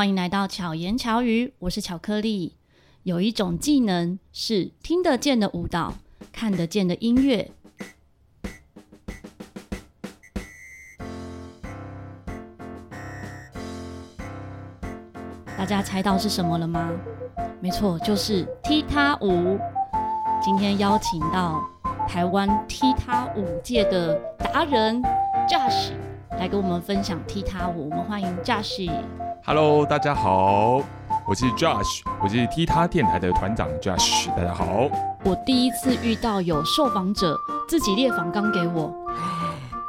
欢迎来到巧言巧语，我是巧克力。有一种技能是听得见的舞蹈，看得见的音乐。大家猜到是什么了吗？没错，就是踢踏舞。今天邀请到台湾踢踏舞界的达人 Josh 来跟我们分享踢踏舞。我们欢迎 Josh。Hello，大家好，我是 Josh，我是踢踏电台的团长 Josh。大家好。我第一次遇到有受访者自己列访纲给我。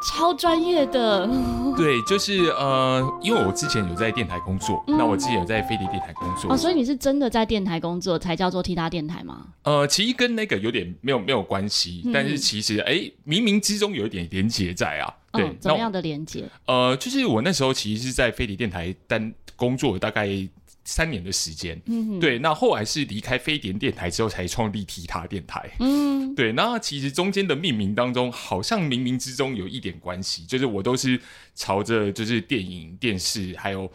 超专业的，对，就是呃，因为我之前有在电台工作，嗯、那我之前有在飞碟电台工作，哦，所以你是真的在电台工作才叫做替他电台吗？呃，其实跟那个有点没有没有关系，嗯、但是其实哎，冥冥之中有一点连结在啊，对，哦、怎么样的连结？呃，就是我那时候其实是在飞碟电台单工作大概。三年的时间，嗯，对，那后来是离开飞碟电台之后才创立踢踏电台，嗯，对，那其实中间的命名当中，好像冥冥之中有一点关系，就是我都是朝着就是电影、电视还有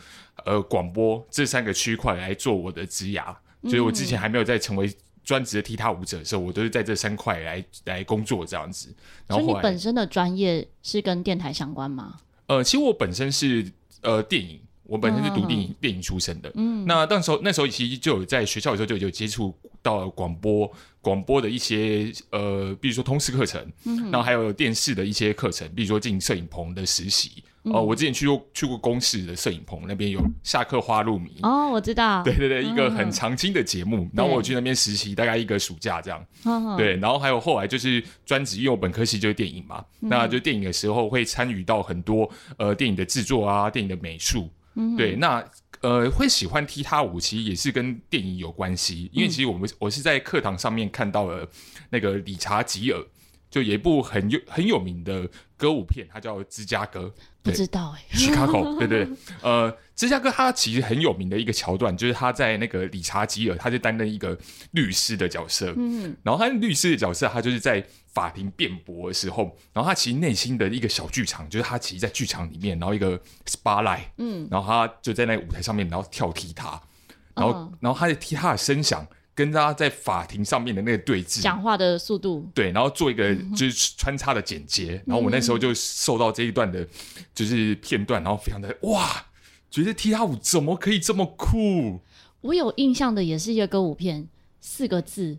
呃广播这三个区块来做我的职涯，所以我之前还没有在成为专职的踢踏舞者的时候，我都是在这三块来来工作这样子。然后你本身的专业是跟电台相关吗？呃，其实我本身是呃电影。我本身是读电影、嗯、电影出身的，嗯，那那时候那时候其实就有在学校的时候就有接触到广播广播的一些呃，比如说通识课程，嗯，然后还有电视的一些课程，比如说进摄影棚的实习，哦、嗯。呃，我之前去过去过公视的摄影棚，那边有下课花露米，哦，我知道，对对对，一个很常青的节目，嗯、然后我去那边实习大概一个暑假这样，嗯、对，然后还有后来就是专职，因为我本科系就是电影嘛，嗯、那就电影的时候会参与到很多呃电影的制作啊，电影的美术。嗯、对，那呃，会喜欢踢踏舞，其实也是跟电影有关系。因为其实我们、嗯、我是在课堂上面看到了那个理查吉尔，就有一部很有很有名的歌舞片，它叫《芝加哥》。不知道哎，Chicago，对对，呃，芝加哥它其实很有名的一个桥段，就是他在那个理查吉尔，他就担任一个律师的角色。嗯，然后他律师的角色，他就是在。法庭辩驳的时候，然后他其实内心的一个小剧场，就是他其实，在剧场里面，然后一个 spotlight，嗯，然后他就在那个舞台上面，然后跳踢踏，然后，哦、然后他的踢踏的声响跟他在法庭上面的那个对峙，讲话的速度，对，然后做一个就是穿插的剪接，嗯、然后我那时候就受到这一段的，就是片段，然后非常的哇，觉得踢踏舞怎么可以这么酷？我有印象的也是一个歌舞片，四个字，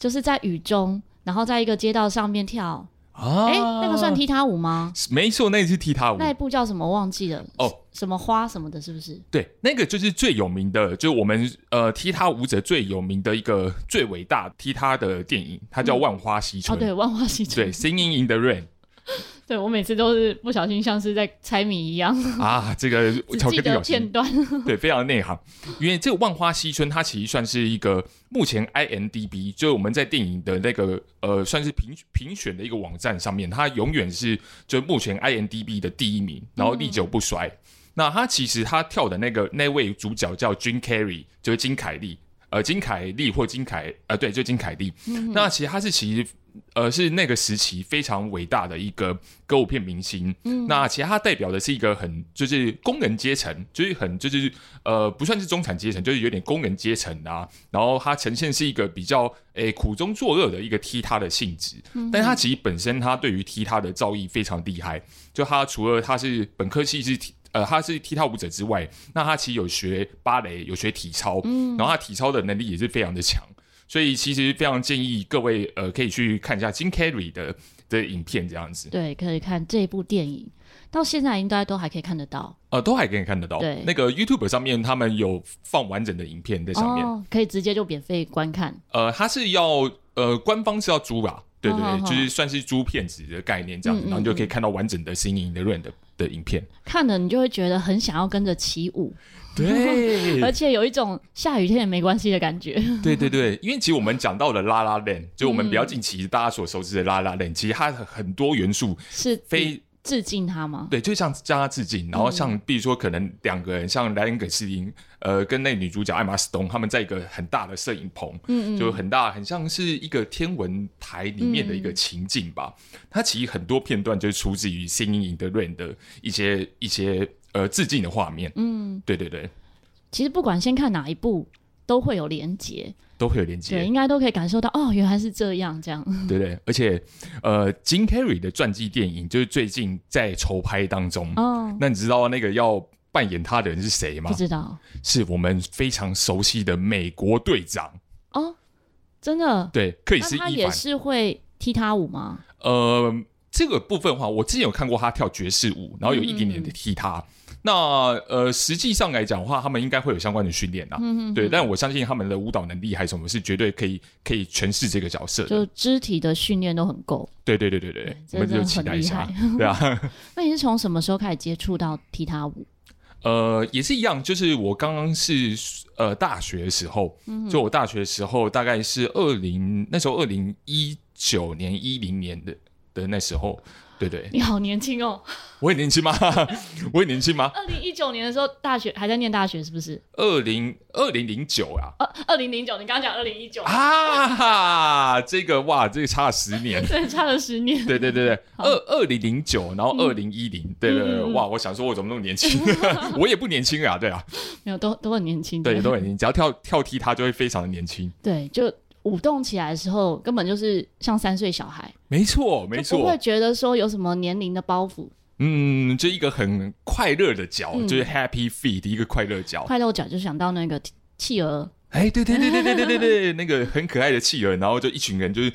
就是在雨中。然后在一个街道上面跳啊，哎，那个算踢踏舞吗？没错，那是踢踏舞。那一部叫什么？忘记了哦，什么花什么的，是不是？对，那个就是最有名的，就是我们呃踢踏舞者最有名的一个最伟大踢踏的电影，它叫《万花西春》。哦，对，《万花西春》。对，《Singing in the Rain》。对，我每次都是不小心，像是在猜谜一样啊！这个巧克力表片段，对，非常内行。因为这个《万花嬉春》它其实算是一个目前 IMDB，就是我们在电影的那个呃，算是评评选的一个网站上面，它永远是就目前 IMDB 的第一名，然后历久不衰。嗯、那他其实他跳的那个那位主角叫 Jim Carrey，就是金凯利，呃，金凯利或金凯，呃，对，就金凯利。嗯、那其实他是其实。呃，是那个时期非常伟大的一个歌舞片明星。嗯，那其实他代表的是一个很就是工人阶层，就是很就是呃不算是中产阶层，就是有点工人阶层啊。然后他呈现是一个比较诶、欸、苦中作乐的一个踢踏的性质。嗯，但他其实本身他对于踢踏的造诣非常厉害。就他除了他是本科系是呃他是踢踏舞者之外，那他其实有学芭蕾，有学体操。嗯，然后他体操的能力也是非常的强。所以其实非常建议各位呃可以去看一下金凯瑞的的影片这样子。对，可以看这一部电影，到现在应该都还可以看得到。呃，都还可以看得到。对，那个 YouTube 上面他们有放完整的影片在上面，哦、可以直接就免费观看。呃，他是要呃官方是要租吧？对对对，哦、就是算是租片子的概念这样子，嗯嗯嗯，然后你就可以看到完整的 Singing in the Rain 的的影片。看了你就会觉得很想要跟着起舞。对，而且有一种下雨天也没关系的感觉。对对对，因为其实我们讲到了 La La Land，就我们比较近期大家所熟知的 La La Land，其实它很多元素是非致敬他吗？对，就像向他致敬，然后像比如说可能两个人，像莱恩·葛斯林，呃，跟那女主角艾玛·斯东，他们在一个很大的摄影棚，嗯嗯，就很大，很像是一个天文台里面的一个情境吧。它其实很多片段就是出自于《Singing in the Rain》的一些一些。呃，致敬的画面，嗯，对对对，其实不管先看哪一部，都会有连结，都会有连接，对，应该都可以感受到哦，原来是这样，这样，对对，而且呃，Jim Carrey 的传记电影就是最近在筹拍当中哦。那你知道那个要扮演他的人是谁吗？不知道，是我们非常熟悉的美国队长哦，真的，对，克里斯·也是会踢踏舞吗？呃。这个部分的话，我之前有看过他跳爵士舞，然后有一点点的踢踏。那呃，实际上来讲的话，他们应该会有相关的训练啊。嗯嗯。对，但我相信他们的舞蹈能力还是我们，是绝对可以可以诠释这个角色的。就肢体的训练都很够。对对对对对，我们就期待一下。对啊。那你是从什么时候开始接触到踢踏舞？呃，也是一样，就是我刚刚是呃大学的时候，嗯、就我大学的时候大概是二零那时候二零一九年一零年的。的那时候，对对，你好年轻哦！我很年轻吗？我很年轻吗？二零一九年的时候，大学还在念大学，是不是？二零二零零九啊？二二零零九，你刚刚讲二零一九啊？这个哇，这个差了十年，对，差了十年。对对对对，二二零零九，然后二零一零，对对对，哇！我想说，我怎么那么年轻？我也不年轻啊，对啊，没有，都都很年轻，对，都很年轻，只要跳跳踢，他就会非常的年轻，对，就。舞动起来的时候，根本就是像三岁小孩。没错，没错，不会觉得说有什么年龄的包袱。嗯，就一个很快乐的脚，嗯、就是 Happy Feet 的一个快乐脚。快乐脚就想到那个企鹅。哎，对对对对对对对对，那个很可爱的企鹅，然后就一群人就是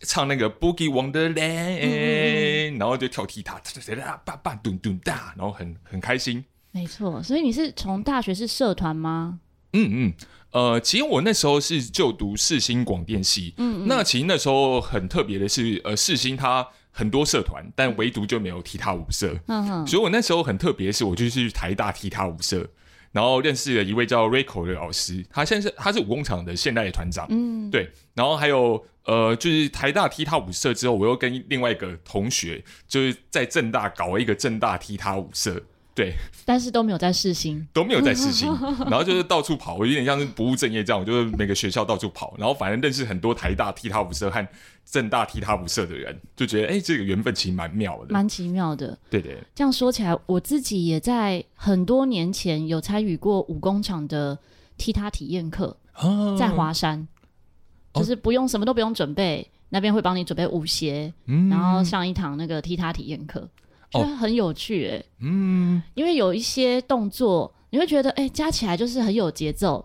唱那个 Boogie Wonderland，、嗯、然后就跳踢踏，哒哒叭叭咚咚哒，然后很很开心。没错，所以你是从大学是社团吗？嗯嗯。呃，其实我那时候是就读世新广电系，嗯，嗯，那其实那时候很特别的是，呃，世新它很多社团，但唯独就没有踢踏舞社，嗯哼，所以我那时候很特别的是，我就去台大踢踏舞社，然后认识了一位叫 Rico 的老师，他现在是他是武工厂的现代的团长，嗯，对，然后还有呃，就是台大踢踏舞社之后，我又跟另外一个同学，就是在正大搞了一个正大踢踏舞社。对，但是都没有在试新，都没有在试新，然后就是到处跑，我有点像是不务正业这样，我就是每个学校到处跑，然后反正认识很多台大踢踏舞社和正大踢踏舞社的人，就觉得哎，这个缘分其实蛮妙的，蛮奇妙的。对对，这样说起来，我自己也在很多年前有参与过武工厂的踢踏体验课，哦、在华山，就是不用什么都不用准备，那边会帮你准备舞鞋，嗯、然后上一堂那个踢踏体验课。觉得很有趣哎、欸，嗯，因为有一些动作，你会觉得哎、欸，加起来就是很有节奏，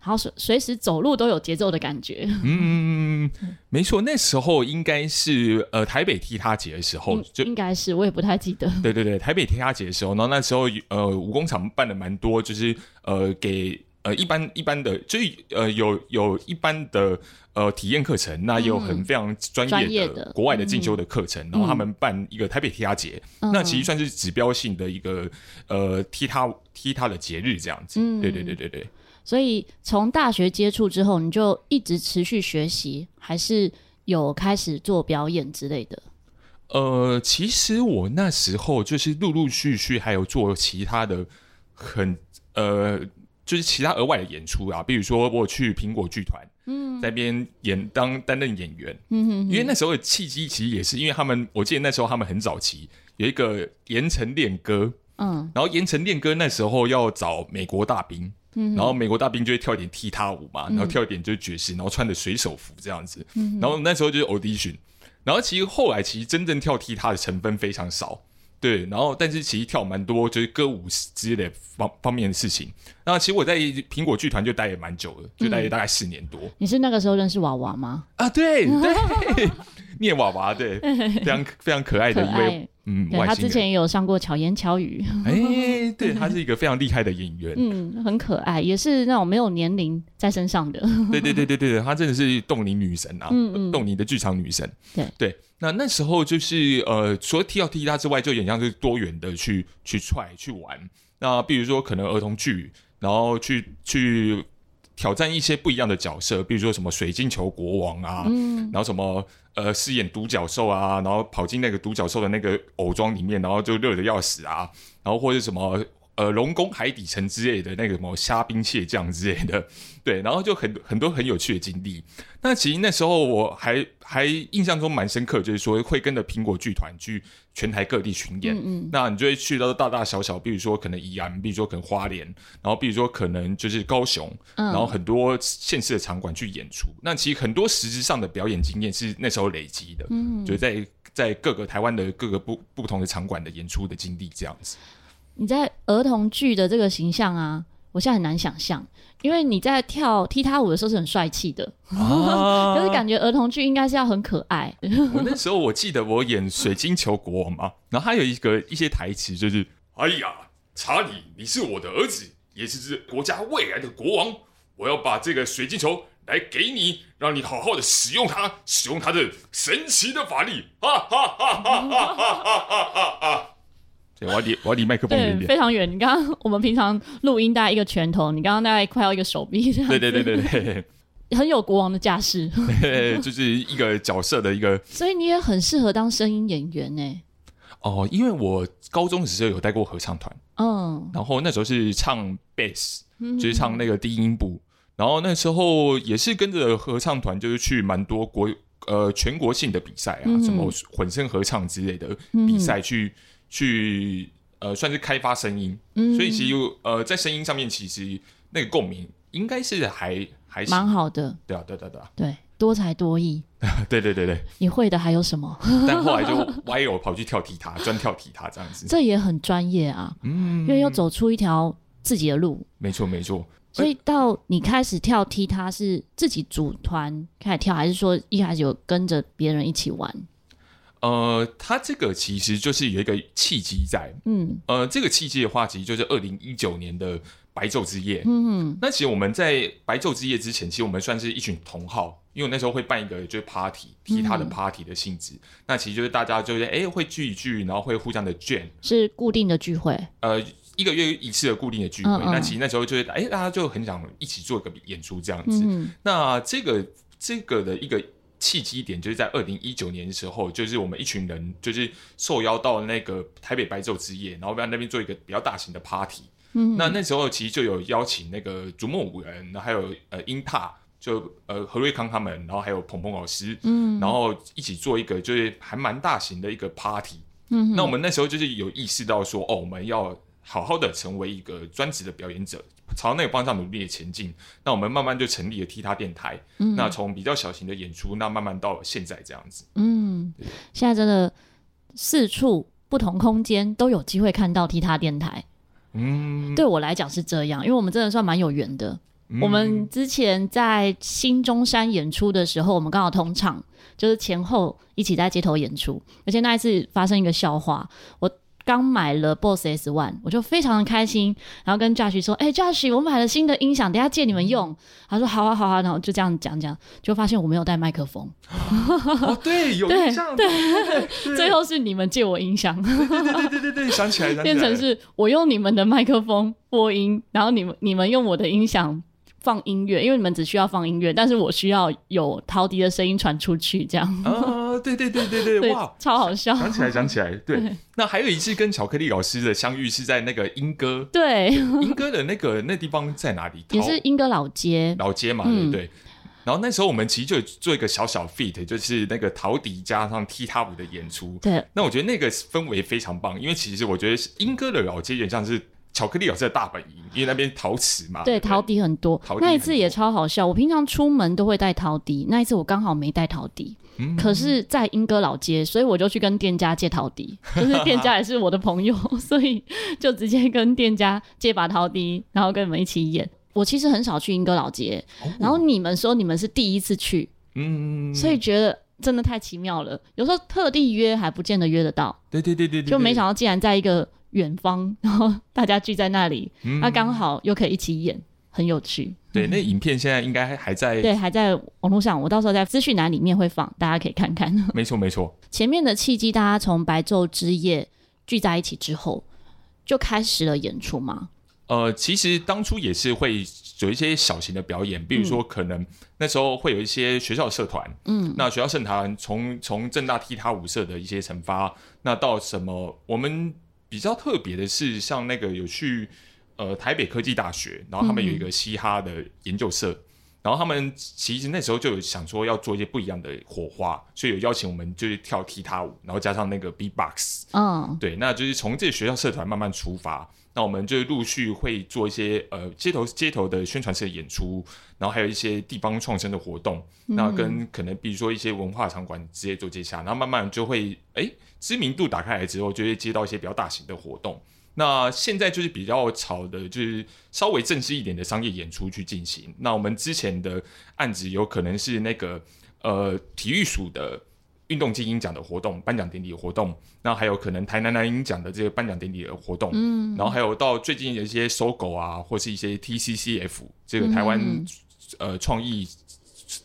然后随随时走路都有节奏的感觉。嗯，没错，那时候应该是呃台北踢踏节的时候，就应该是我也不太记得。对对对，台北踢踏节的时候，然后那时候呃武工厂办的蛮多，就是呃给呃一般一般的，就是呃有有一般的。呃，体验课程那也有很非常专业的国外的进修的课程，嗯、然后他们办一个台北踢踏节，嗯、那其实算是指标性的一个呃踢踏踢踏的节日这样子。嗯、对对对对对。所以从大学接触之后，你就一直持续学习，还是有开始做表演之类的？呃，其实我那时候就是陆陆续续还有做其他的很呃，就是其他额外的演出啊，比如说我去苹果剧团。嗯，在那边演当担任演员，嗯哼哼，因为那时候的契机其实也是因为他们，我记得那时候他们很早期有一个盐城恋歌，嗯，然后盐城恋歌那时候要找美国大兵，嗯，然后美国大兵就会跳一点踢踏舞嘛，然后跳一点就是爵士，然后穿着水手服这样子，嗯，然后那时候就是 audition，然后其实后来其实真正跳踢踏的成分非常少。对，然后但是其实跳蛮多，就是歌舞之类的方方面的事情。那其实我在苹果剧团就待也蛮久了，就待了大概四年多。你是那个时候认识娃娃吗？啊，对对，念娃娃，对，非常非常可爱的一位，嗯，他之前也有上过巧言巧语。哎，对，他是一个非常厉害的演员，嗯，很可爱，也是那种没有年龄在身上的。对对对对对，他真的是冻龄女神啊，嗯嗯，冻龄的剧场女神。对对。那那时候就是呃，除了踢到踢他之外，就有点像是多元的去去踹去玩。那比如说可能儿童剧，然后去去挑战一些不一样的角色，比如说什么水晶球国王啊，嗯，然后什么呃饰演独角兽啊，然后跑进那个独角兽的那个偶装里面，然后就热的要死啊，然后或者什么呃龙宫海底城之类的那个什么虾兵蟹将之类的，对，然后就很很多很有趣的经历。那其实那时候我还还印象中蛮深刻，就是说会跟着苹果剧团去全台各地巡演。嗯嗯，那你就会去到大大小小，比如说可能宜安，比如说可能花莲，然后比如说可能就是高雄，嗯、然后很多县市的场馆去演出。那其实很多实质上的表演经验是那时候累积的。嗯，就是在在各个台湾的各个不不同的场馆的演出的经历这样子。你在儿童剧的这个形象啊，我现在很难想象，因为你在跳踢踏舞的时候是很帅气的，啊、可是感觉儿童剧应该是要很可爱。我那时候我记得我演水晶球国王嘛，然后他有一个一些台词就是：“哎呀，查理，你是我的儿子，也是这国家未来的国王，我要把这个水晶球来给你，让你好好的使用它，使用它的神奇的法力。”哈哈哈哈哈哈哈哈哈！对，我要离我要离麦克风远点，非常远。你刚刚我们平常录音大概一个拳头，你刚刚大概快要一个手臂这样。对对对对对，很有国王的架势，就是一个角色的一个。所以你也很适合当声音演员呢。哦，因为我高中的时候有带过合唱团，嗯，然后那时候是唱贝斯，就是唱那个低音部，然后那时候也是跟着合唱团，就是去蛮多国呃全国性的比赛啊，嗯、什么混声合唱之类的比赛去。去呃，算是开发声音，嗯、所以其实呃，在声音上面，其实那个共鸣应该是还还蛮好的。对啊，对对对，对，多才多艺。对对对对，你会的还有什么？但后来就歪有跑去跳踢踏，专跳踢踏这样子。这也很专业啊，嗯，因为要走出一条自己的路。没错没错。所以到你开始跳踢踏是自己组团开始跳，还是说一开始有跟着别人一起玩？呃，它这个其实就是有一个契机在，嗯，呃，这个契机的话，其实就是二零一九年的白昼之夜，嗯哼，那其实我们在白昼之夜之前，其实我们算是一群同好，因为我那时候会办一个就是 party，踢他的 party 的性质，嗯、那其实就是大家就是哎会聚一聚，然后会互相的 jam，是固定的聚会，呃，一个月一次的固定的聚会，嗯嗯，那其实那时候就是哎大家就很想一起做一个演出这样子，嗯，那这个这个的一个。契机点就是在二零一九年的时候，就是我们一群人就是受邀到那个台北白昼之夜，然后在那边做一个比较大型的 party。嗯，那那时候其实就有邀请那个逐梦五人，然后还有呃英帕，就呃何瑞康他们，然后还有鹏鹏老师，嗯，然后一起做一个就是还蛮大型的一个 party。嗯，那我们那时候就是有意识到说，哦，我们要好好的成为一个专职的表演者。朝那个方向努力的前进，那我们慢慢就成立了踢踏电台。嗯，那从比较小型的演出，那慢慢到了现在这样子。嗯，现在真的四处不同空间都有机会看到踢踏电台。嗯，对我来讲是这样，因为我们真的算蛮有缘的。嗯，我们之前在新中山演出的时候，我们刚好同场，就是前后一起在街头演出，而且那一次发生一个笑话，我。刚买了 Boss S One，我就非常的开心，然后跟 Josh 说：“哎、欸、，Josh，我买了新的音响，等下借你们用。”他说：“好啊，好啊。”然后就这样讲讲，就发现我没有带麦克风。哦，对，有印象。对，最后是你们借我音响。对对对对对对，想起来，想起来，变成是我用你们的麦克风播音，然后你们你们用我的音响放音乐，因为你们只需要放音乐，但是我需要有陶笛的声音传出去，这样。啊对对对对 对，哇，超好笑！想起来，想起来，对。对那还有一次跟巧克力老师的相遇是在那个莺歌，对，莺歌的那个那地方在哪里？也是莺歌老街，老街嘛，对不对？嗯、然后那时候我们其实就做一个小小 feat，就是那个陶笛加上踢踏舞的演出。对，那我觉得那个氛围非常棒，因为其实我觉得莺歌的老街有点像是。巧克力老师的大本营，因为那边陶瓷嘛。对，陶笛很多。那一次也超好笑。我平常出门都会带陶笛，那一次我刚好没带陶笛。嗯。可是，在英歌老街，所以我就去跟店家借陶笛，就是店家也是我的朋友，所以就直接跟店家借把陶笛，然后跟你们一起演。我其实很少去英歌老街，哦、然后你们说你们是第一次去，嗯，所以觉得真的太奇妙了。有时候特地约还不见得约得到。对对对对对。就没想到，竟然在一个。远方，然后大家聚在那里，那刚、嗯啊、好又可以一起演，很有趣。对，那影片现在应该还在，对，还在网络上。我到时候在资讯栏里面会放，大家可以看看。没错，没错。前面的契机，大家从白昼之夜聚在一起之后，就开始了演出吗？呃，其实当初也是会有一些小型的表演，比如说可能那时候会有一些学校社团，嗯，那学校社团从从正大踢踏舞社的一些惩罚，那到什么我们比较特别的是，像那个有去呃台北科技大学，然后他们有一个嘻哈的研究社，嗯、然后他们其实那时候就有想说要做一些不一样的火花，所以有邀请我们就是跳踢踏舞，然后加上那个 beatbox，嗯，对，那就是从这个学校社团慢慢出发。那我们就陆续会做一些呃街头街头的宣传式的演出，然后还有一些地方创生的活动，那跟可能比如说一些文化场馆直接做接洽，然后慢慢就会哎知名度打开来之后，就会接到一些比较大型的活动。那现在就是比较潮的，就是稍微正式一点的商业演出去进行。那我们之前的案子有可能是那个呃体育署的。运动精英奖的活动、颁奖典礼的活动，那还有可能台南男英奖的这个颁奖典礼的活动，嗯，然后还有到最近的一些 SOGO 啊，或是一些 TCCF 这个台湾、嗯、呃创意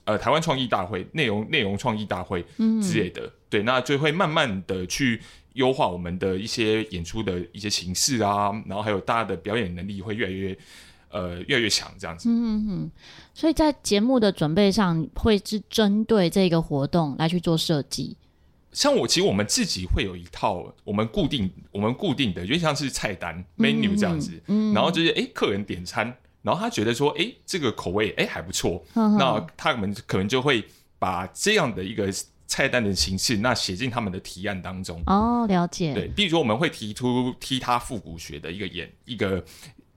呃台湾创意大会、内容内容创意大会之类的，嗯、对，那就会慢慢的去优化我们的一些演出的一些形式啊，然后还有大家的表演能力会越来越。呃，越来越强这样子。嗯嗯，所以在节目的准备上，会是针对这个活动来去做设计。像我，其实我们自己会有一套我们固定、我们固定的，就像是菜单 menu 这样子。嗯，然后就是，哎、欸，客人点餐，然后他觉得说，哎、欸，这个口味，哎、欸，还不错。嗯、那他们可能就会把这样的一个菜单的形式，那写进他们的提案当中。哦，了解。对，比如说我们会提出踢他复古学的一个演一个。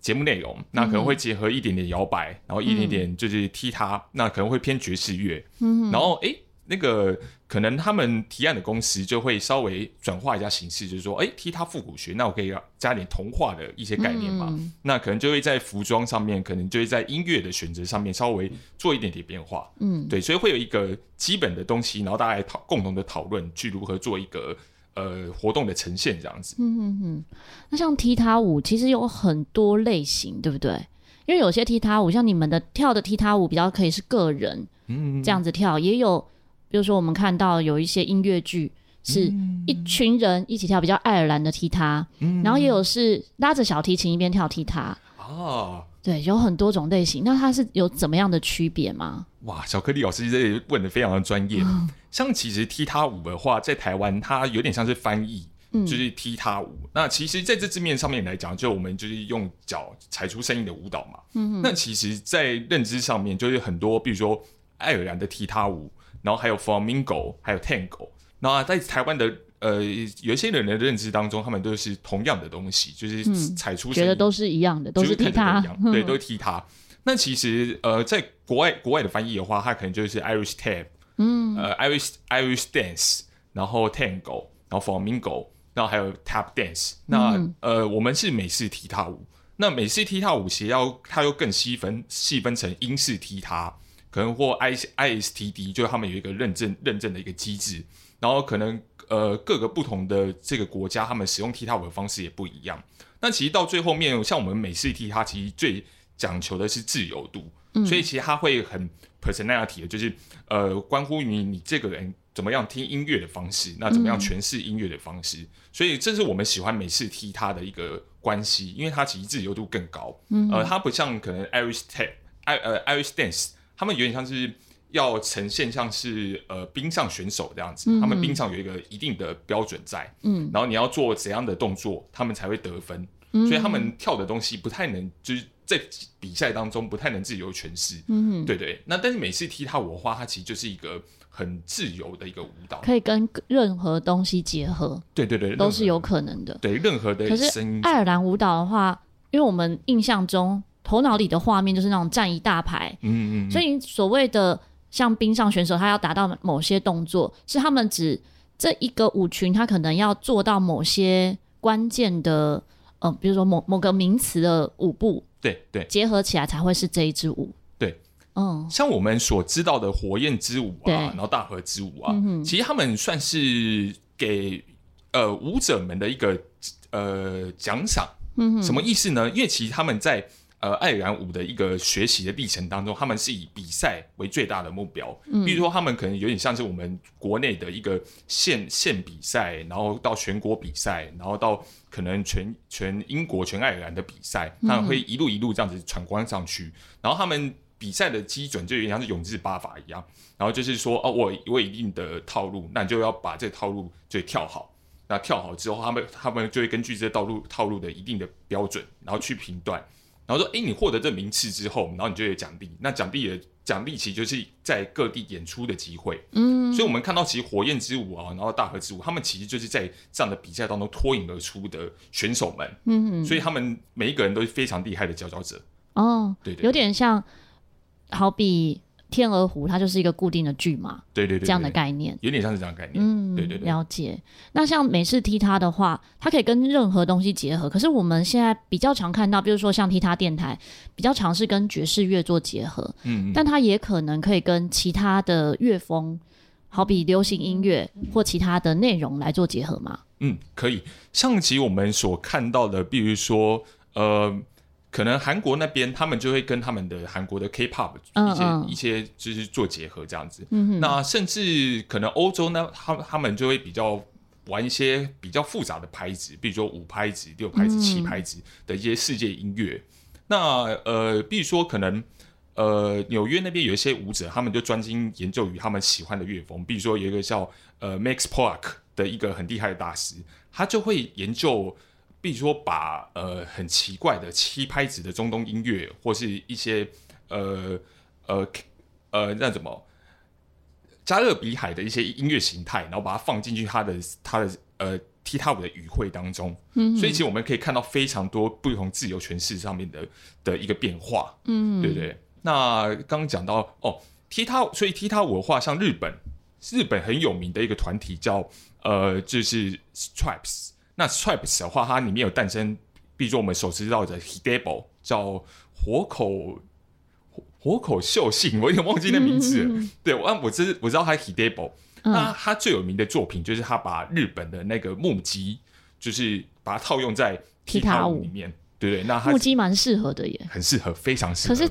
节目内容，那可能会结合一点点摇摆，嗯、然后一点点就是踢踏，嗯、那可能会偏爵士乐。嗯，然后哎，那个可能他们提案的公司就会稍微转化一下形式，就是说，哎，踢踏复古学，那我可以加点童话的一些概念嘛。嗯、那可能就会在服装上面，可能就会在音乐的选择上面稍微做一点点变化。嗯，对，所以会有一个基本的东西，然后大家来讨共同的讨论，去如何做一个。呃，活动的呈现这样子。嗯嗯嗯。那像踢踏舞，其实有很多类型，对不对？因为有些踢踏舞，像你们的跳的踢踏舞，比较可以是个人，嗯，这样子跳。嗯、也有，比如说我们看到有一些音乐剧，是一群人一起跳，比较爱尔兰的踢踏。嗯。然后也有是拉着小提琴一边跳踢踏。哦。对，有很多种类型。那它是有怎么样的区别吗？哇，小颗粒老师这里问的非常的专业。嗯 像其实踢踏舞的话，在台湾它有点像是翻译，嗯、就是踢踏舞。那其实在这字面上面来讲，就我们就是用脚踩出声音的舞蹈嘛。嗯哼，那其实，在认知上面，就是很多，比如说爱尔兰的踢踏舞，然后还有 Flamingo，还有 Tango。那在台湾的呃，有一些人的认知当中，他们都是同样的东西，就是踩出声音，觉得都是一样的，都是踢踏，对，都是踢踏。那其实呃，在国外国外的翻译的话，它可能就是 Irish Tap。嗯，呃，Irish Irish Dance，然后 Tango，然后 Flamingo，然后还有 Tap Dance。那、嗯、呃，我们是美式踢踏舞。那美式踢踏舞其实要它又更细分，细分成英式踢踏，可能或 I ISTD，就是他们有一个认证认证的一个机制。然后可能呃各个不同的这个国家，他们使用踢踏舞的方式也不一样。那其实到最后面，像我们美式踢踏，其实最讲求的是自由度，嗯、所以其实他会很。personality 的就是呃，关乎于你，这个人怎么样听音乐的方式，那怎么样诠释音乐的方式，嗯、所以这是我们喜欢美式踢他的一个关系，因为他其实自由度更高。嗯、呃，他不像可能 Irish tap，呃 Irish dance，他们有点像是要呈现像是呃冰上选手这样子，嗯、他们冰上有一个一定的标准在，嗯，然后你要做怎样的动作，他们才会得分，嗯、所以他们跳的东西不太能就是。在比赛当中不太能自由诠释，嗯哼，对对。那但是每次踢踏舞的话，它其实就是一个很自由的一个舞蹈，可以跟任何东西结合，对对对，都是有可能的。对任何的声音。可是爱尔兰舞蹈的话，因为我们印象中头脑里的画面就是那种站一大排，嗯嗯，所以所谓的像冰上选手，他要达到某些动作，是他们指这一个舞群，他可能要做到某些关键的，嗯、呃，比如说某某个名词的舞步。对对，结合起来才会是这一支舞。对，嗯，像我们所知道的火焰之舞啊，然后大河之舞啊，嗯、其实他们算是给呃舞者们的一个呃奖赏。嗯哼，什么意思呢？因为其实他们在。呃，爱尔兰舞的一个学习的历程当中，他们是以比赛为最大的目标。嗯，比如说，他们可能有点像是我们国内的一个县县比赛，然后到全国比赛，然后到可能全全英国、全爱尔兰的比赛，他们会一路一路这样子闯关上去。嗯、然后他们比赛的基准就有点像是永字八法一样，然后就是说，哦，我我有一定的套路，那你就要把这个套路就跳好。那跳好之后，他们他们就会根据这道路套路的一定的标准，然后去评断，然后说，哎，你获得这名次之后，然后你就有奖励。那奖励的奖励其实就是在各地演出的机会。嗯，所以我们看到其实火焰之舞啊，然后大河之舞，他们其实就是在这样的比赛当中脱颖而出的选手们。嗯，所以他们每一个人都是非常厉害的佼佼者。哦，对，对，对，有点像，好比。天鹅湖它就是一个固定的剧嘛，对对对，这样的概念，有点像是这样的概念，嗯，对对对，了解。那像美式踢踏的话，它可以跟任何东西结合，可是我们现在比较常看到，比如说像踢踏电台，比较尝试跟爵士乐做结合，嗯，但它也可能可以跟其他的乐风，好比流行音乐或其他的内容来做结合嘛，嗯，可以。上集我们所看到的，比如说，呃。可能韩国那边他们就会跟他们的韩国的 K-pop 一些、嗯嗯、一些就是做结合这样子。嗯、那甚至可能欧洲呢，他他们就会比较玩一些比较复杂的拍子，比如说五拍子、六拍子、七拍子的一些世界音乐。嗯、那呃，比如说可能呃纽约那边有一些舞者，他们就专心研究于他们喜欢的乐风。比如说有一个叫呃 Max Pollak 的一个很厉害的大师，他就会研究。比如说把，呃很奇怪的七拍子的中东音乐，或是一些呃呃呃那什么加勒比海的一些音乐形态，然后把它放进去他的他的呃踢踏舞的语汇当中。嗯，所以其实我们可以看到非常多不同自由诠释上面的的一个变化。嗯，对不对？那刚刚讲到哦，踢踏，所以踢踏舞的话，像日本，日本很有名的一个团体叫呃，就是 Stripes。那 Stripes 的话，它里面有诞生，比如说我们所知道的 Hidebo 叫活口活口秀信，我有点忘记那名字了。嗯、对，我我知我知道他 Hidebo，、嗯、那他最有名的作品就是他把日本的那个木屐，就是把它套用在踢踏舞里面，对对？那木屐蛮适合的耶，很适合，非常适合。可是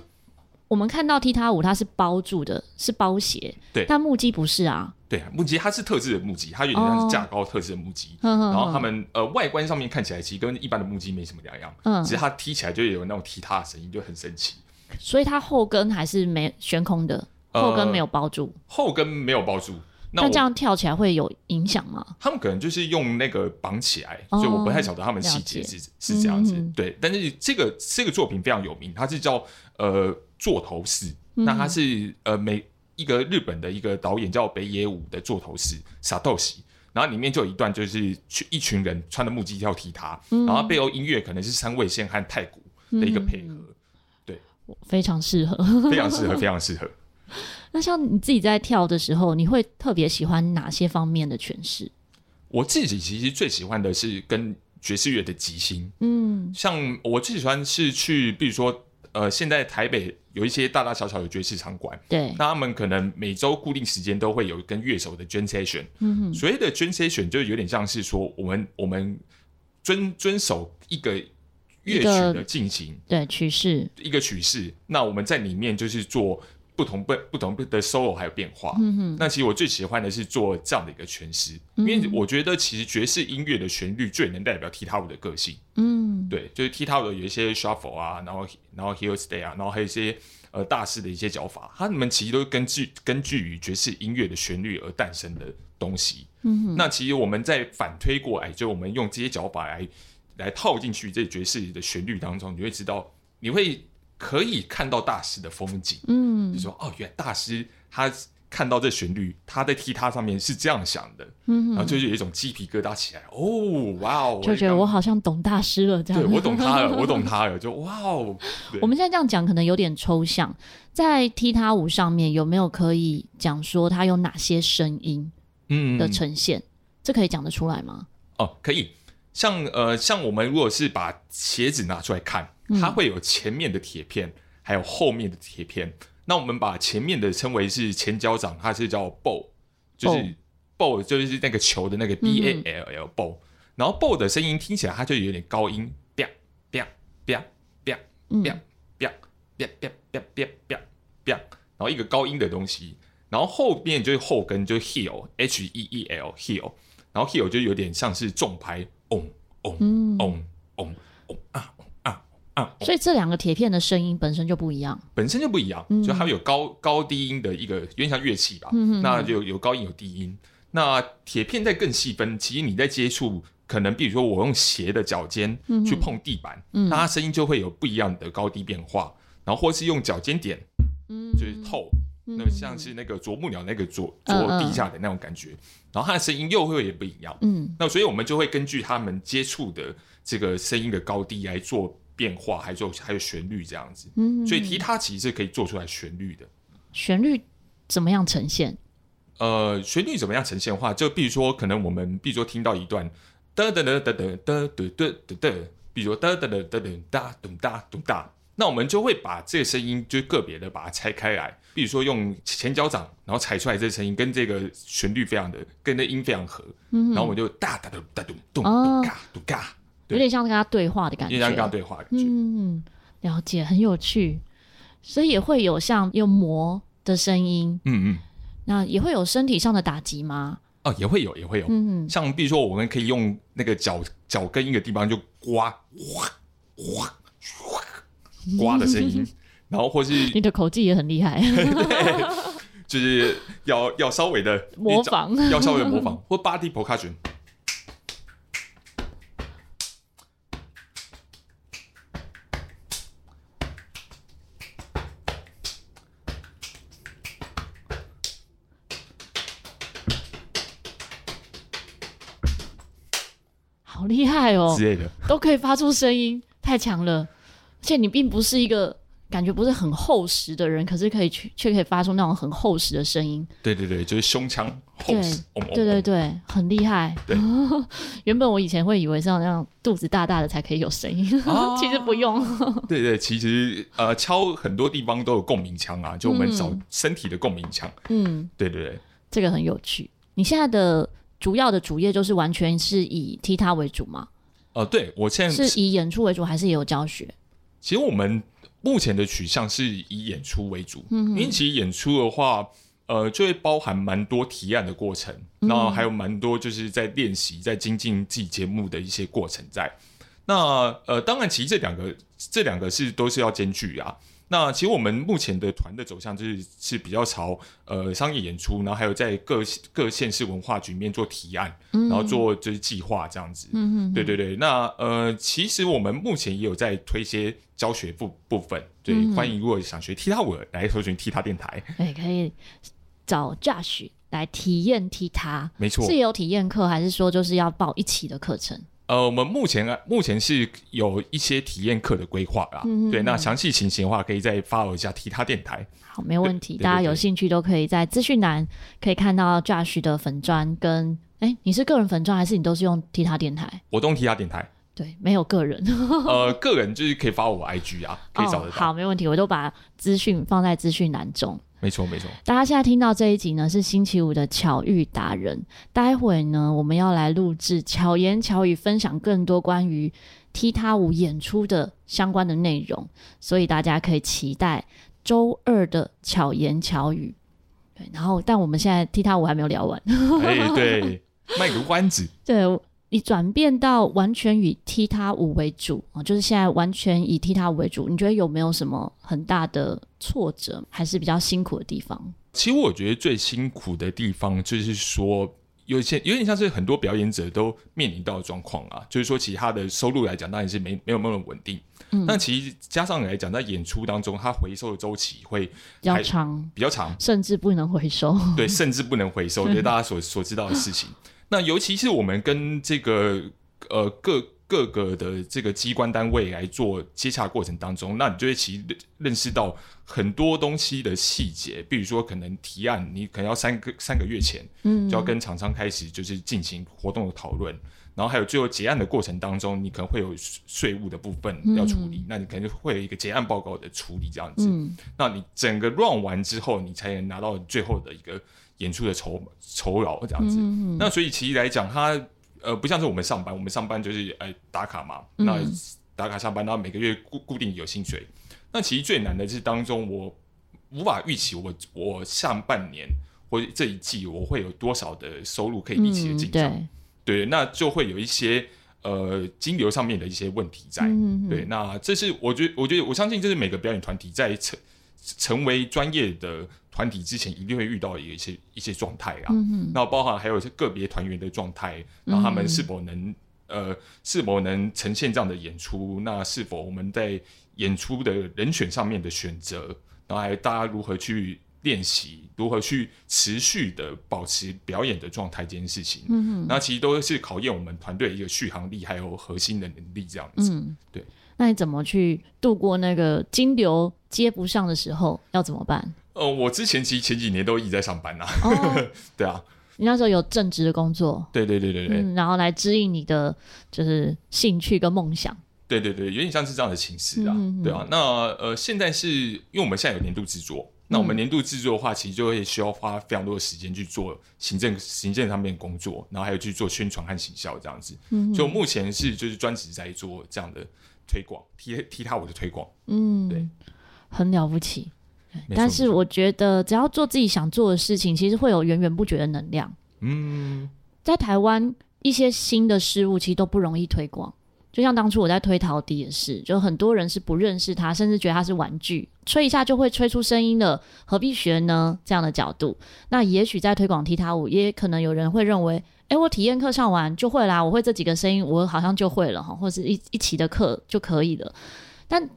我们看到踢踏舞，它是包住的，是包鞋，对，但木屐不是啊。对，木屐它是特制的木屐，它有点像是架高特制的木屐。哦、然后他们呃外观上面看起来其实跟一般的木屐没什么两样，嗯，只是它踢起来就有那种踢踏的声音，就很神奇。所以它后跟还是没悬空的，后跟没有包住，呃、后跟没有包住。那，那这样跳起来会有影响吗？他们可能就是用那个绑起来，哦、所以我不太晓得他们细节是是这样子。嗯、对，但是这个这个作品非常有名，它是叫呃座头市，嗯、那他是呃每。一个日本的一个导演叫北野武的座头市傻豆喜，然后里面就有一段就是去一群人穿的木屐跳踢踏，嗯、然后背后音乐可能是三味线和太鼓的一个配合，嗯、对，非常适合，非常适合，非常适合。那像你自己在跳的时候，你会特别喜欢哪些方面的诠释？我自己其实最喜欢的是跟爵士乐的即兴，嗯，像我最喜欢是去，比如说。呃，现在台北有一些大大小小的爵士场馆，对，那他们可能每周固定时间都会有跟乐手的 jam session。嗯哼，所谓的 jam session 就有点像是说，我们我们遵遵守一个乐曲的进行，对曲式，一个曲式。那我们在里面就是做。不同不不同的 solo 还有变化，嗯哼，那其实我最喜欢的是做这样的一个诠释，嗯、因为我觉得其实爵士音乐的旋律最能代表踢踏舞的个性，嗯，对，就是踢踏舞有一些 shuffle 啊，然后然后 heel stay 啊，然后还有一些呃大师的一些脚法，他们其实都是根据根据于爵士音乐的旋律而诞生的东西，嗯哼，那其实我们在反推过来，就我们用这些脚法来来套进去这爵士的旋律当中，你会知道你会。可以看到大师的风景，嗯，就说哦，原来大师他看到这旋律，他在踢踏上面是这样想的，嗯哼，然后就有一种鸡皮疙瘩起来，哦，哇哦，就觉得我好像懂大师了，这样，对，我懂他了，我懂他了，就哇哦。我们现在这样讲可能有点抽象，在踢踏舞上面有没有可以讲说它有哪些声音，嗯的呈现，嗯、这可以讲得出来吗？哦，可以，像呃，像我们如果是把鞋子拿出来看。它会有前面的铁片，还有后面的铁片。那我们把前面的称为是前脚掌，它是叫 ball，就是 ball，就是那个球的那个 b a l l ball。然后 ball 的声音听起来它就有点高音，啪啪啪啪啪啪啪啪啪啪啪啪，然后一个高音的东西。然后后面就是后跟，就是 heel h e e l heel，然后 heel 就有点像是重拍，嗡嗡嗡嗡嗡啊。啊，所以这两个铁片的声音本身就不一样，本身就不一样，就它有高高低音的一个，有点像乐器吧，嗯、哼那就有高音有低音。那铁片再更细分，其实你在接触，可能比如说我用鞋的脚尖去碰地板，嗯，那它声音就会有不一样的高低变化。然后或是用脚尖点，嗯，就是透，那么像是那个啄木鸟那个啄啄地下的那种感觉，然后它的声音又会也不一样，嗯，那所以我们就会根据他们接触的这个声音的高低来做变化，还有还有旋律这样子，嗯，所以踢踏其实是可以做出来旋律的。旋律怎么样呈现？呃，旋律怎么样呈现的话，就比如说可能我们比如说听到一段哒哒哒哒哒哒哒哒哒哒，比如说哒哒哒哒哒哒咚哒咚哒。那我们就会把这个声音就个别的把它拆开来，比如说用前脚掌，然后踩出来这个声音跟这个旋律非常的跟那音非常合，嗯、然后我们就哒哒哒哒咚咚咚嘎咚嘎，有点像跟他对话的感觉，有点像跟他对话的感觉。嗯，了解，很有趣，所以也会有像用磨的声音，嗯嗯，那也会有身体上的打击吗？哦，也会有，也会有，嗯，像比如说我们可以用那个脚脚跟一个地方就刮，哗哗哗。刮的声音，然后或是你的口技也很厉害，对，就是要要稍微的模仿，要稍微的模仿，或 body percussion，类的都可以发出声音，太强了。而且你并不是一个感觉不是很厚实的人，可是可以却却可以发出那种很厚实的声音。对对对，就是胸腔厚实。对对对对，很厉害。对，原本我以前会以为是要那样肚子大大的才可以有声音，啊、其实不用。对对，其实呃敲很多地方都有共鸣腔啊，就我们找身体的共鸣腔。嗯，对对对，这个很有趣。你现在的主要的主业就是完全是以踢踏为主吗？呃，对我现在是以演出为主，还是也有教学？其实我们目前的取向是以演出为主，嗯、因为其实演出的话，呃，就会包含蛮多提案的过程，然后还有蛮多就是在练习、在精进自己节目的一些过程在。那呃，当然，其实这两个这两个是都是要兼具啊。那其实我们目前的团的走向就是是比较朝呃商业演出，然后还有在各各县市文化局面做提案，嗯、然后做就是计划这样子。嗯哼哼对对对。那呃，其实我们目前也有在推一些教学部部分，对，嗯、欢迎如果想学踢踏舞来搜寻踢踏电台，对，可以找 Josh 来体验踢踏。没错，是有体验课，还是说就是要报一期的课程？呃，我们目前啊，目前是有一些体验课的规划啊。嗯、对，那详细情形的话，可以再 follow 一下其他电台。好，没问题。大家有兴趣都可以在资讯栏可以看到 Josh 的粉砖跟，哎，你是个人粉砖还是你都是用其他电台？我都用其他电台。对，没有个人。呃，个人就是可以发我 IG 啊，可以找得到。哦、好，没问题，我都把资讯放在资讯栏中。没错，没错。大家现在听到这一集呢，是星期五的巧遇达人。待会呢，我们要来录制巧言巧语，分享更多关于踢踏舞演出的相关的内容，所以大家可以期待周二的巧言巧语。对，然后，但我们现在踢踏舞还没有聊完。哎，对，卖个关子。对。你转变到完全以踢踏舞为主啊，就是现在完全以踢踏舞为主，你觉得有没有什么很大的挫折，还是比较辛苦的地方？其实我觉得最辛苦的地方就是说，有些有点像是很多表演者都面临到的状况啊，就是说其他的收入来讲，当然是没没有那么稳定。嗯，但其实加上来讲，在演出当中，它回收的周期会比较长，比较长，甚至不能回收。对，甚至不能回收，对 大家所所知道的事情。那尤其是我们跟这个呃各各个的这个机关单位来做接洽过程当中，那你就会其实认识到很多东西的细节，比如说可能提案，你可能要三个三个月前，嗯，就要跟厂商开始就是进行活动的讨论，嗯、然后还有最后结案的过程当中，你可能会有税务的部分要处理，嗯、那你可能会有一个结案报告的处理这样子，嗯，那你整个 run 完之后，你才能拿到最后的一个。演出的酬酬劳这样子，嗯、那所以其实来讲，它呃不像是我们上班，我们上班就是哎打卡嘛，嗯、那打卡上班，然后每个月固固定有薪水。那其实最难的是当中，我无法预期我我上半年或者这一季我会有多少的收入可以一起的进对，对，那就会有一些呃金流上面的一些问题在，嗯、对，那这是我觉得我觉得我相信这是每个表演团体在成成为专业的团体之前，一定会遇到一些一些状态啊。嗯哼，那包含还有一些个别团员的状态，然后他们是否能、嗯、呃是否能呈现这样的演出？那是否我们在演出的人选上面的选择，然后还有大家如何去练习，如何去持续的保持表演的状态这件事情，嗯哼，那其实都是考验我们团队一个续航力还有核心的能力这样子。嗯，对。那你怎么去度过那个金流接不上的时候？要怎么办？呃，我之前其实前几年都一直在上班呐、啊。哦、对啊，你那时候有正职的工作。对对对对对。嗯，然后来指引你的就是兴趣跟梦想。对对对，有点像是这样的形式啊。对啊，那呃，现在是因为我们现在有年度制作，那我们年度制作的话，其实就会需要花非常多的时间去做行政行政上面的工作，然后还有去做宣传和行销这样子。嗯哼，就目前是就是专职在做这样的。推广踢踢踏我的推广，嗯，对，很了不起。但是我觉得，只要做自己想做的事情，其实会有源源不绝的能量。嗯，在台湾一些新的事物其实都不容易推广。就像当初我在推陶笛也是，就很多人是不认识它，甚至觉得它是玩具，吹一下就会吹出声音的，何必学呢？这样的角度，那也许在推广踢踏舞，也可能有人会认为。哎，我体验课上完就会啦，我会这几个声音，我好像就会了哈，或者是一一期的课就可以了。但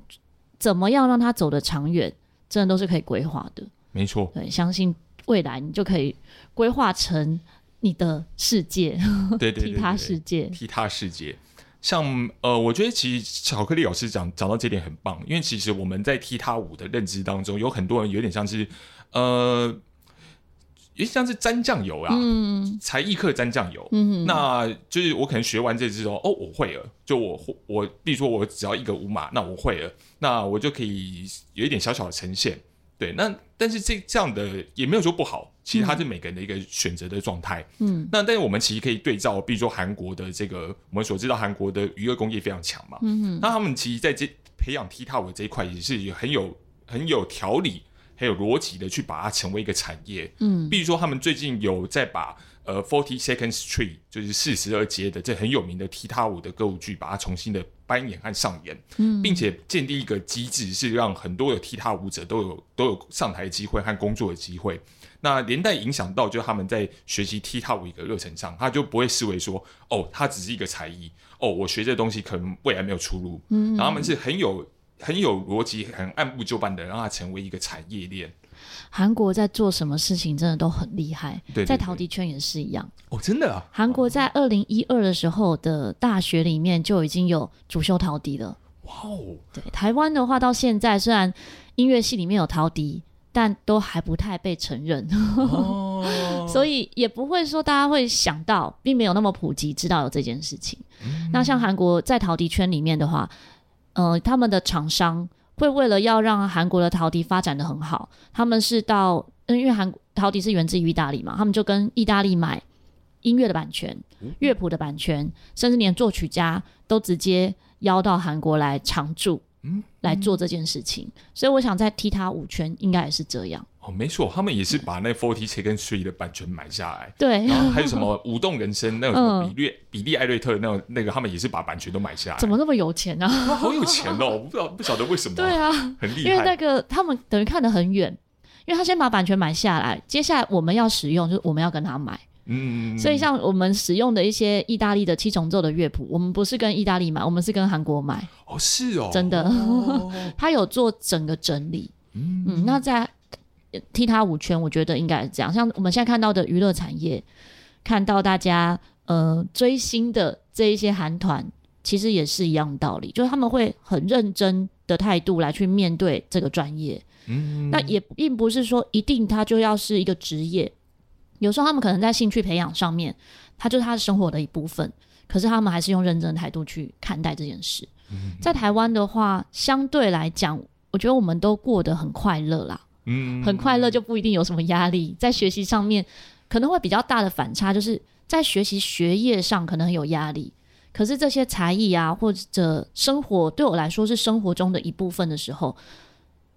怎么样让它走得长远，真的都是可以规划的。没错，对，相信未来你就可以规划成你的世界，对对，对，对，对，踢踏世界，踢踏世界。像呃，我觉得其实巧克力老师讲讲到这点很棒，因为其实我们在踢踏舞的认知当中，有很多人有点像是呃。也像是沾酱油啊，嗯、才艺课沾酱油，嗯、那就是我可能学完这之后，哦，我会了，就我我，比如说我只要一个五码，那我会了，那我就可以有一点小小的呈现，对，那但是这这样的也没有说不好，其实它是每个人的一个选择的状态，嗯，那但是我们其实可以对照，比如说韩国的这个，我们所知道韩国的娱乐工业非常强嘛，嗯哼。那他们其实在这培养踢踏舞这一块也是很有很有条理。还有逻辑的去把它成为一个产业，嗯，比如说他们最近有在把呃 Forty Second Street 就是四十二街的这很有名的踢踏舞的歌舞剧，把它重新的搬演和上演，嗯，并且建立一个机制，是让很多的踢踏舞者都有都有上台的机会和工作的机会。那连带影响到就他们在学习踢踏舞一个热忱上，他就不会视为说哦，它只是一个才艺，哦，我学这东西可能未来没有出路，嗯，然后他们是很有。很有逻辑，很按部就班的让它成为一个产业链。韩国在做什么事情真的都很厉害，对对对，在陶笛圈也是一样。哦，真的啊！韩国在二零一二的时候的大学里面就已经有主修陶笛了。哇哦！对，台湾的话到现在虽然音乐系里面有陶笛，但都还不太被承认，哦、所以也不会说大家会想到，并没有那么普及知道有这件事情。嗯、那像韩国在陶笛圈里面的话。呃，他们的厂商会为了要让韩国的陶笛发展的很好，他们是到，因为韩陶笛是源自于意大利嘛，他们就跟意大利买音乐的版权、乐谱的版权，甚至连作曲家都直接邀到韩国来常驻，嗯，来做这件事情。所以我想再踢他五圈应该也是这样。哦，没错，他们也是把那 Forty Second Street 的版权买下来。对，然后还有什么 舞动人生那种比利、嗯、比利艾瑞特那种那个，他们也是把版权都买下来。怎么那么有钱呢、啊？好有钱哦！我不知道不晓得为什么。对啊，很厉害。因为那个他们等于看得很远，因为他先把版权买下来，接下来我们要使用，就是我们要跟他买。嗯。所以像我们使用的一些意大利的七重奏的乐谱，我们不是跟意大利买，我们是跟韩国买。哦，是哦，真的。哦、他有做整个整理。嗯嗯，那在。踢他五圈，我觉得应该是这样。像我们现在看到的娱乐产业，看到大家呃追星的这一些韩团，其实也是一样的道理，就是他们会很认真的态度来去面对这个专业。嗯，那也并不是说一定他就要是一个职业，有时候他们可能在兴趣培养上面，他就是他的生活的一部分。可是他们还是用认真的态度去看待这件事。在台湾的话，相对来讲，我觉得我们都过得很快乐啦。嗯，很快乐就不一定有什么压力，在学习上面可能会比较大的反差，就是在学习学业上可能很有压力，可是这些才艺啊或者生活对我来说是生活中的一部分的时候，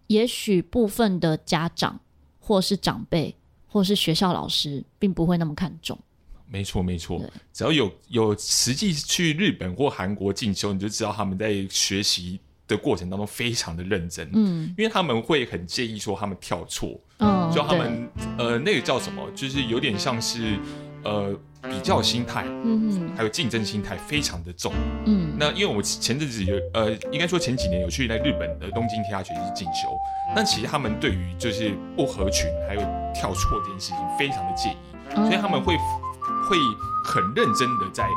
也许部分的家长或是长辈或是学校老师并不会那么看重。没错没错，只要有有实际去日本或韩国进修，你就知道他们在学习的过程当中非常的认真，嗯，因为他们会很介意说他们跳错，嗯，就他们呃那个叫什么，就是有点像是呃比较心态，嗯哼，还有竞争心态非常的重，嗯，那因为我前阵子有呃应该说前几年有去在日本的东京 TR 学习进修，但其实他们对于就是不合群还有跳错这件事情非常的介意，所以他们会会很认真的在。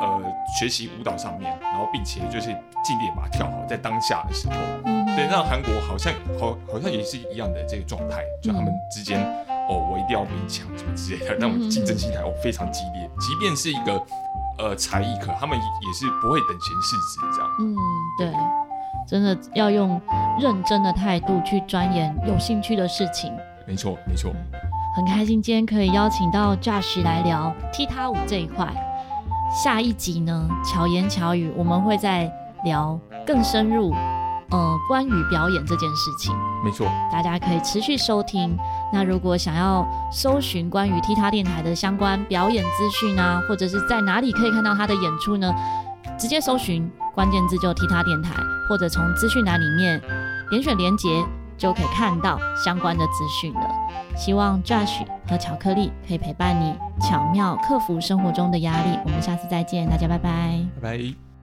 呃，学习舞蹈上面，然后并且就是尽力把它跳好，在当下的时候，嗯、对，让韩国好像好好像也是一样的这个状态，就他们之间，嗯、哦，我一定要比你强什么之类的，那种竞争心态哦非常激烈，即便是一个呃才艺课，他们也是不会等闲视之这样。嗯，对，真的要用认真的态度去钻研有兴趣的事情。没错，没错。很开心今天可以邀请到 Josh 来聊踢踏舞这一块。下一集呢，巧言巧语，我们会再聊更深入，呃，关于表演这件事情。没错，大家可以持续收听。那如果想要搜寻关于踢踏电台的相关表演资讯啊，或者是在哪里可以看到他的演出呢？直接搜寻关键字就踢踏电台，或者从资讯栏里面点选连结。就可以看到相关的资讯了。希望 Josh 和巧克力可以陪伴你，巧妙克服生活中的压力。我们下次再见，大家拜拜，拜拜。